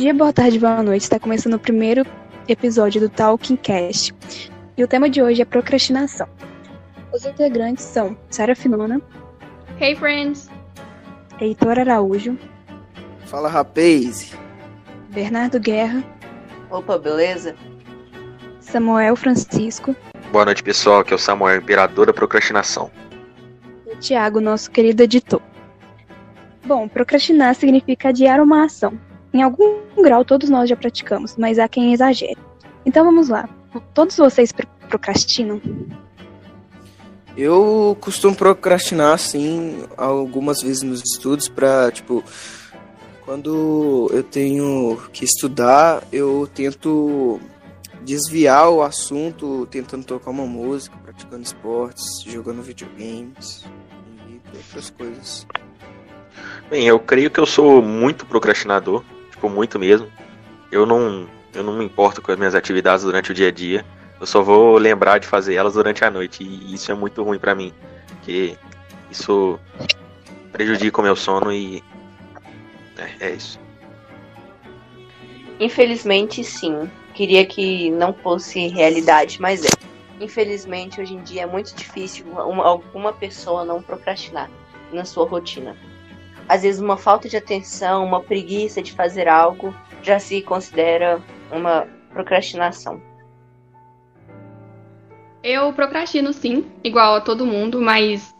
Bom dia, boa tarde, boa noite. Está começando o primeiro episódio do Talking Cast. E o tema de hoje é procrastinação. Os integrantes são Sara Finona. Hey, friends! Heitor Araújo. Fala, rapaz! Bernardo Guerra. Opa, beleza? Samuel Francisco. Boa noite, pessoal. Aqui é o Samuel, imperador da procrastinação. E o Tiago, nosso querido editor. Bom, procrastinar significa adiar uma ação. Em algum grau, todos nós já praticamos, mas há quem exagere. Então vamos lá. Todos vocês procrastinam? Eu costumo procrastinar, assim, algumas vezes nos estudos para, tipo, quando eu tenho que estudar, eu tento desviar o assunto tentando tocar uma música, praticando esportes, jogando videogames e outras coisas. Bem, eu creio que eu sou muito procrastinador, tipo, muito mesmo. Eu não, eu não me importo com as minhas atividades durante o dia a dia. Eu só vou lembrar de fazer elas durante a noite e isso é muito ruim para mim, porque isso prejudica o meu sono e é, é isso. Infelizmente, sim. Queria que não fosse realidade, mas é. Infelizmente, hoje em dia é muito difícil uma, alguma pessoa não procrastinar na sua rotina. Às vezes, uma falta de atenção, uma preguiça de fazer algo já se considera uma procrastinação. Eu procrastino sim, igual a todo mundo, mas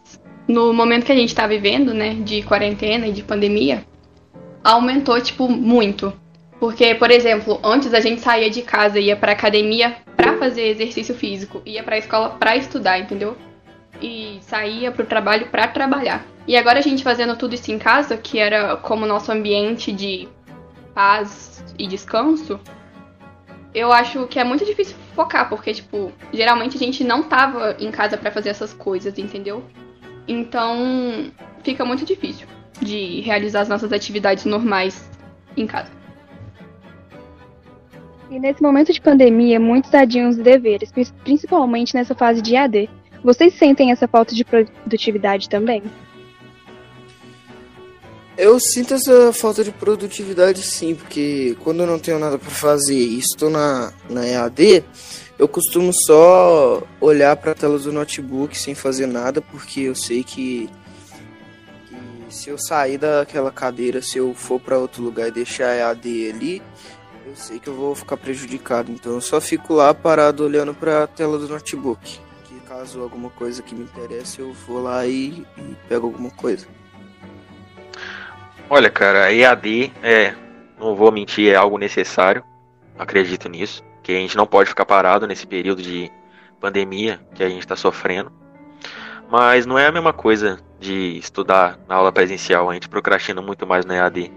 no momento que a gente tá vivendo, né, de quarentena e de pandemia, aumentou, tipo, muito. Porque, por exemplo, antes a gente saía de casa ia pra academia pra fazer exercício físico, ia pra escola pra estudar, entendeu? E saía pro trabalho pra trabalhar. E agora a gente fazendo tudo isso em casa, que era como nosso ambiente de paz e descanso, eu acho que é muito difícil focar, porque, tipo, geralmente a gente não tava em casa para fazer essas coisas, entendeu? Então, fica muito difícil de realizar as nossas atividades normais em casa. E nesse momento de pandemia, muitos adiam os deveres, principalmente nessa fase de AD. Vocês sentem essa falta de produtividade também? Eu sinto essa falta de produtividade sim, porque quando eu não tenho nada para fazer e estou na, na EAD, eu costumo só olhar para a tela do notebook sem fazer nada, porque eu sei que, que se eu sair daquela cadeira, se eu for para outro lugar e deixar a EAD ali, eu sei que eu vou ficar prejudicado. Então eu só fico lá parado olhando para a tela do notebook. Caso alguma coisa que me interesse, eu vou lá e, e pego alguma coisa. Olha, cara, a EAD é, não vou mentir, é algo necessário. Acredito nisso. Que a gente não pode ficar parado nesse período de pandemia que a gente está sofrendo. Mas não é a mesma coisa de estudar na aula presencial. A gente procrastina muito mais na EAD.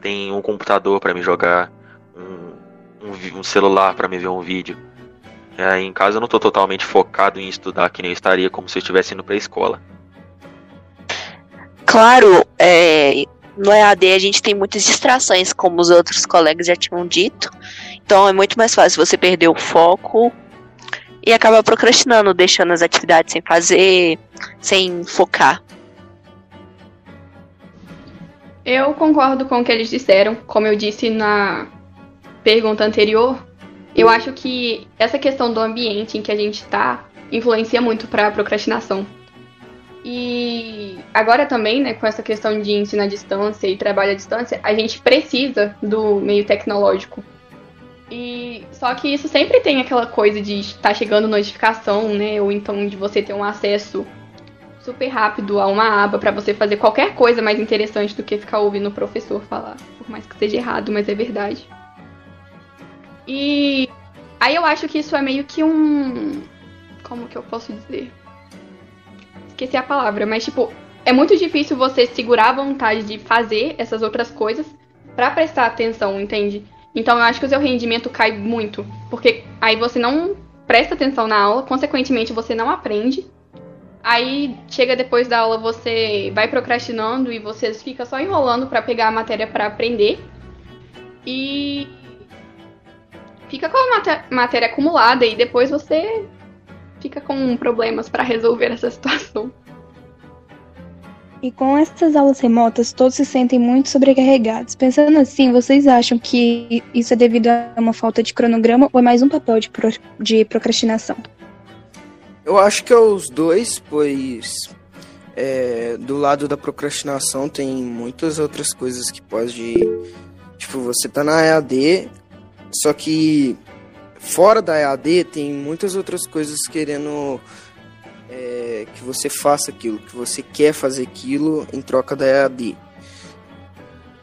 Tem um computador para me jogar, um, um, um celular para me ver um vídeo. É, em casa eu não estou totalmente focado em estudar, que nem eu estaria como se eu estivesse indo para a escola. Claro, é, no EAD a gente tem muitas distrações, como os outros colegas já tinham dito. Então é muito mais fácil você perder o foco e acabar procrastinando, deixando as atividades sem fazer, sem focar. Eu concordo com o que eles disseram. Como eu disse na pergunta anterior, eu acho que essa questão do ambiente em que a gente está influencia muito para a procrastinação. E agora também, né, com essa questão de ensino à distância e trabalho à distância, a gente precisa do meio tecnológico. E só que isso sempre tem aquela coisa de estar tá chegando notificação, né, ou então de você ter um acesso super rápido a uma aba para você fazer qualquer coisa mais interessante do que ficar ouvindo o professor falar, por mais que seja errado, mas é verdade. E aí eu acho que isso é meio que um como que eu posso dizer? esqueci a palavra, mas tipo, é muito difícil você segurar a vontade de fazer essas outras coisas para prestar atenção, entende? Então eu acho que o seu rendimento cai muito, porque aí você não presta atenção na aula, consequentemente você não aprende. Aí chega depois da aula, você vai procrastinando e você fica só enrolando para pegar a matéria para aprender. E fica com a matéria acumulada e depois você fica com problemas para resolver essa situação. E com essas aulas remotas, todos se sentem muito sobrecarregados. Pensando assim, vocês acham que isso é devido a uma falta de cronograma ou é mais um papel de, pro, de procrastinação? Eu acho que é os dois, pois é, do lado da procrastinação tem muitas outras coisas que pode. Tipo, você tá na EAD, só que fora da EAD tem muitas outras coisas querendo é, que você faça aquilo, que você quer fazer aquilo em troca da EAD.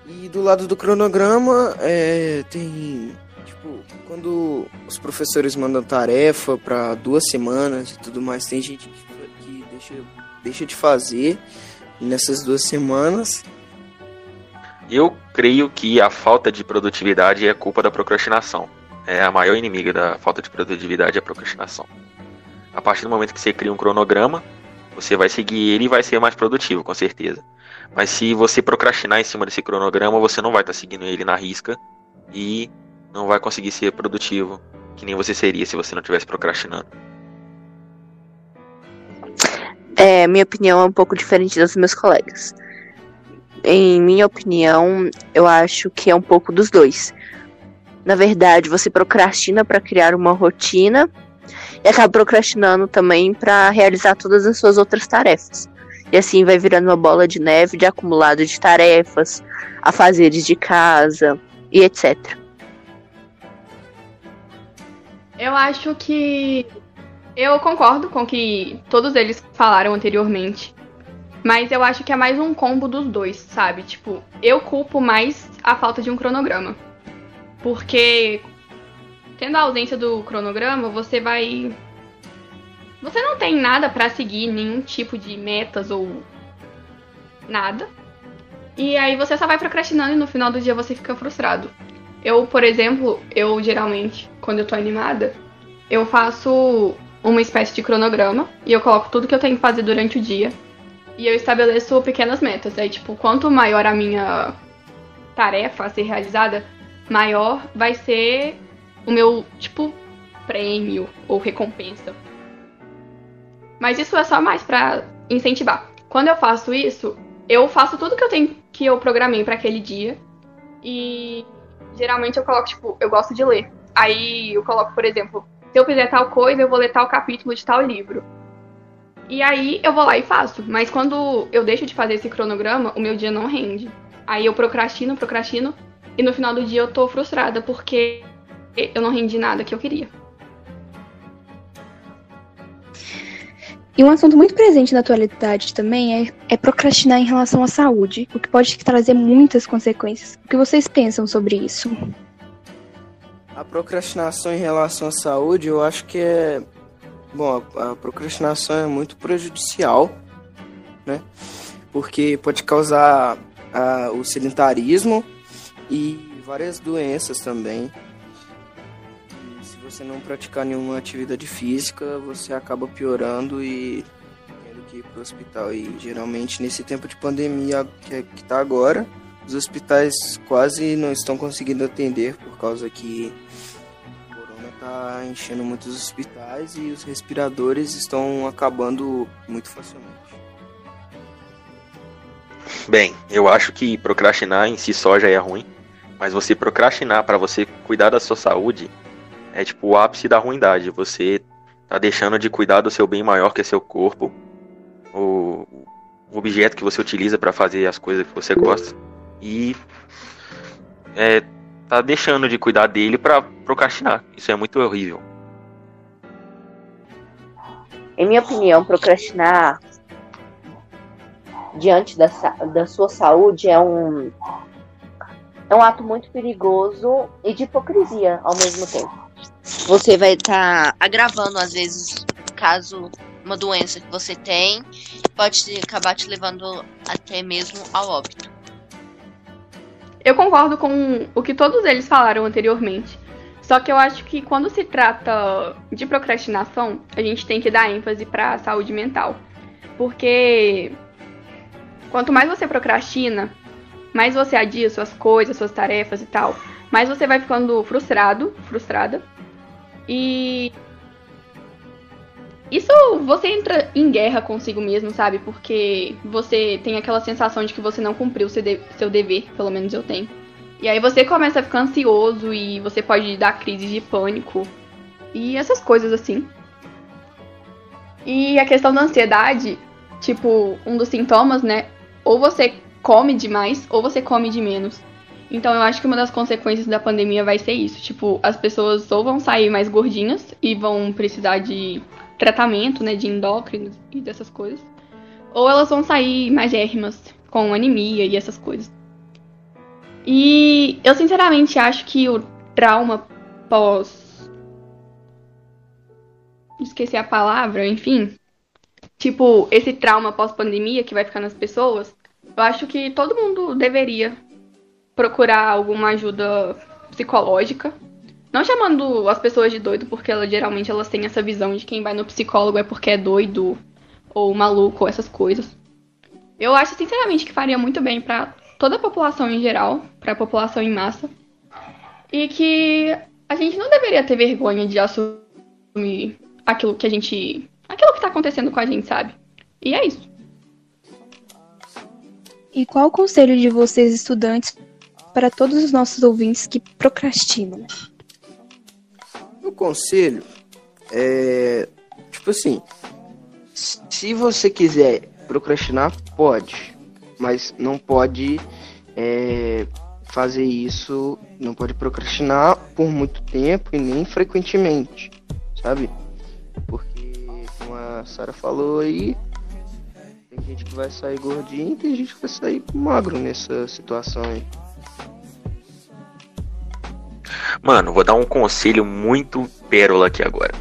E do lado do cronograma é, tem tipo quando os professores mandam tarefa para duas semanas e tudo mais, tem gente que, que deixa, deixa de fazer nessas duas semanas. Eu creio que a falta de produtividade é culpa da procrastinação. É a maior inimiga da falta de produtividade é a procrastinação. A partir do momento que você cria um cronograma, você vai seguir ele e vai ser mais produtivo, com certeza. Mas se você procrastinar em cima desse cronograma, você não vai estar tá seguindo ele na risca e não vai conseguir ser produtivo, que nem você seria se você não estivesse procrastinando. É, minha opinião é um pouco diferente das dos meus colegas. Em minha opinião, eu acho que é um pouco dos dois. Na verdade, você procrastina para criar uma rotina e acaba procrastinando também para realizar todas as suas outras tarefas. E assim vai virando uma bola de neve de acumulado de tarefas, afazeres de casa e etc. Eu acho que eu concordo com o que todos eles falaram anteriormente. Mas eu acho que é mais um combo dos dois, sabe? Tipo, eu culpo mais a falta de um cronograma. Porque tendo a ausência do cronograma, você vai. Você não tem nada para seguir, nenhum tipo de metas ou nada. E aí você só vai procrastinando e no final do dia você fica frustrado. Eu, por exemplo, eu geralmente, quando eu tô animada, eu faço uma espécie de cronograma e eu coloco tudo que eu tenho que fazer durante o dia. E eu estabeleço pequenas metas. Aí, tipo, quanto maior a minha tarefa a ser realizada, maior vai ser o meu, tipo, prêmio ou recompensa. Mas isso é só mais para incentivar. Quando eu faço isso, eu faço tudo que eu tenho que eu programei para aquele dia. E geralmente eu coloco, tipo, eu gosto de ler. Aí eu coloco, por exemplo, se eu fizer tal coisa, eu vou ler tal capítulo de tal livro. E aí eu vou lá e faço. Mas quando eu deixo de fazer esse cronograma, o meu dia não rende. Aí eu procrastino, procrastino. E no final do dia eu tô frustrada porque eu não rendi nada que eu queria. E um assunto muito presente na atualidade também é, é, procrastinar em relação à saúde, o que pode trazer muitas consequências. O que vocês pensam sobre isso? A procrastinação em relação à saúde, eu acho que é. Bom, a procrastinação é muito prejudicial, né? Porque pode causar a, o sedentarismo e várias doenças também você não praticar nenhuma atividade física, você acaba piorando e tendo que ir para o hospital. E geralmente nesse tempo de pandemia que é, está agora, os hospitais quase não estão conseguindo atender por causa que está enchendo muitos hospitais e os respiradores estão acabando muito facilmente. Bem, eu acho que procrastinar em si só já é ruim, mas você procrastinar para você cuidar da sua saúde é tipo o ápice da ruindade. Você tá deixando de cuidar do seu bem maior que é seu corpo, o, o objeto que você utiliza para fazer as coisas que você gosta e é, tá deixando de cuidar dele para procrastinar. Isso é muito horrível. Em minha opinião, procrastinar diante da, da sua saúde é um é um ato muito perigoso e de hipocrisia ao mesmo tempo você vai estar tá agravando, às vezes, caso uma doença que você tem, pode acabar te levando até mesmo ao óbito. Eu concordo com o que todos eles falaram anteriormente. Só que eu acho que quando se trata de procrastinação, a gente tem que dar ênfase para a saúde mental. Porque quanto mais você procrastina, mais você adia suas coisas, suas tarefas e tal, mais você vai ficando frustrado, frustrada, e isso você entra em guerra consigo mesmo, sabe? Porque você tem aquela sensação de que você não cumpriu seu, de seu dever, pelo menos eu tenho. E aí você começa a ficar ansioso e você pode dar crise de pânico e essas coisas assim. E a questão da ansiedade, tipo, um dos sintomas, né? Ou você come demais ou você come de menos. Então eu acho que uma das consequências da pandemia vai ser isso. Tipo, as pessoas ou vão sair mais gordinhas e vão precisar de tratamento, né, de endócrinos e dessas coisas. Ou elas vão sair mais érrimas, com anemia e essas coisas. E eu sinceramente acho que o trauma pós esqueci a palavra, enfim. Tipo, esse trauma pós-pandemia que vai ficar nas pessoas, eu acho que todo mundo deveria procurar alguma ajuda psicológica. Não chamando as pessoas de doido, porque elas, geralmente elas têm essa visão de quem vai no psicólogo é porque é doido ou maluco ou essas coisas. Eu acho sinceramente que faria muito bem para toda a população em geral, para a população em massa. E que a gente não deveria ter vergonha de assumir aquilo que a gente. aquilo que tá acontecendo com a gente, sabe? E é isso. E qual o conselho de vocês, estudantes, para todos os nossos ouvintes que procrastinam? O conselho é. Tipo assim. Se você quiser procrastinar, pode. Mas não pode é, fazer isso. Não pode procrastinar por muito tempo e nem frequentemente. Sabe? Porque, como a Sara falou aí, tem gente que vai sair gordinho e tem gente que vai sair magro nessa situação aí. Mano, vou dar um conselho muito pérola aqui agora.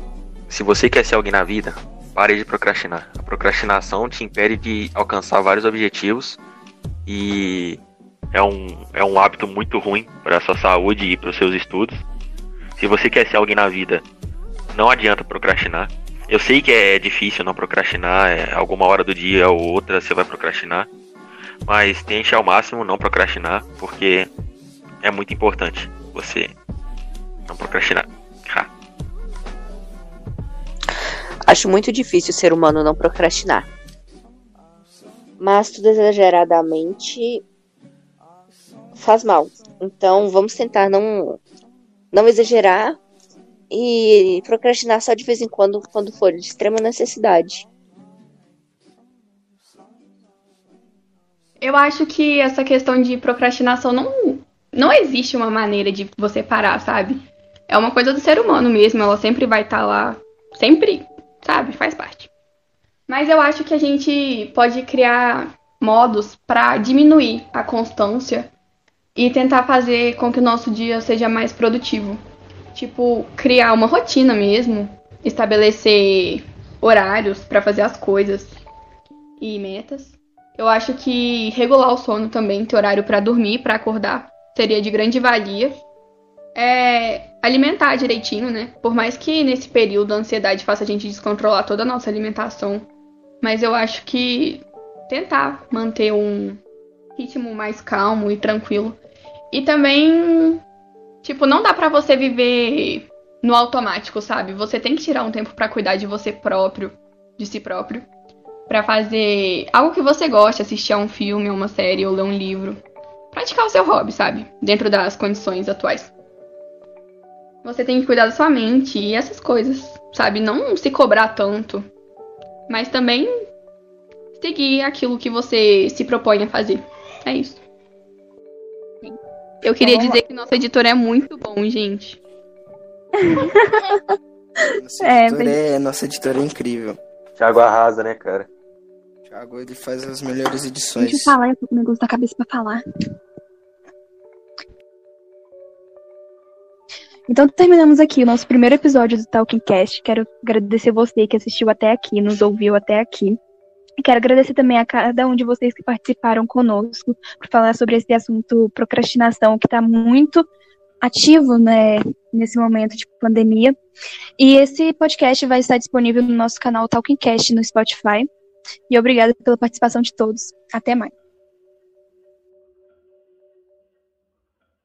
Se você quer ser alguém na vida, pare de procrastinar. A procrastinação te impede de alcançar vários objetivos e é um, é um hábito muito ruim para sua saúde e para os seus estudos. Se você quer ser alguém na vida, não adianta procrastinar. Eu sei que é difícil não procrastinar, é, alguma hora do dia ou outra você vai procrastinar, mas tente ao máximo não procrastinar, porque é muito importante você não procrastinar. Ha. Acho muito difícil o ser humano não procrastinar. Mas tudo exageradamente faz mal. Então vamos tentar não, não exagerar e procrastinar só de vez em quando, quando for de extrema necessidade. Eu acho que essa questão de procrastinação não, não existe uma maneira de você parar, sabe? É uma coisa do ser humano mesmo, ela sempre vai estar tá lá, sempre, sabe? Faz parte. Mas eu acho que a gente pode criar modos para diminuir a constância e tentar fazer com que o nosso dia seja mais produtivo. Tipo, criar uma rotina mesmo, estabelecer horários para fazer as coisas e metas. Eu acho que regular o sono também, ter horário para dormir, para acordar, seria de grande valia. É alimentar direitinho, né? Por mais que nesse período a ansiedade faça a gente descontrolar toda a nossa alimentação, mas eu acho que tentar manter um ritmo mais calmo e tranquilo. E também Tipo, não dá para você viver no automático, sabe? Você tem que tirar um tempo para cuidar de você próprio, de si próprio, para fazer algo que você goste, assistir a um filme, a uma série ou ler um livro. Praticar o seu hobby, sabe? Dentro das condições atuais. Você tem que cuidar da sua mente e essas coisas, sabe? Não se cobrar tanto, mas também seguir aquilo que você se propõe a fazer. É isso. Eu queria então, dizer que nosso editor é muito bom, gente. nosso, é, editor é, nosso editor é incrível. Thiago arrasa, né, cara? Thiago, ele faz as melhores edições. Deixa eu falar, eu tô com o negócio da cabeça pra falar. Então terminamos aqui o nosso primeiro episódio do Talking Cast. Quero agradecer você que assistiu até aqui, nos ouviu até aqui. Quero agradecer também a cada um de vocês que participaram conosco por falar sobre esse assunto procrastinação que está muito ativo né, nesse momento de pandemia. E esse podcast vai estar disponível no nosso canal Talking Cast no Spotify. E obrigada pela participação de todos. Até mais.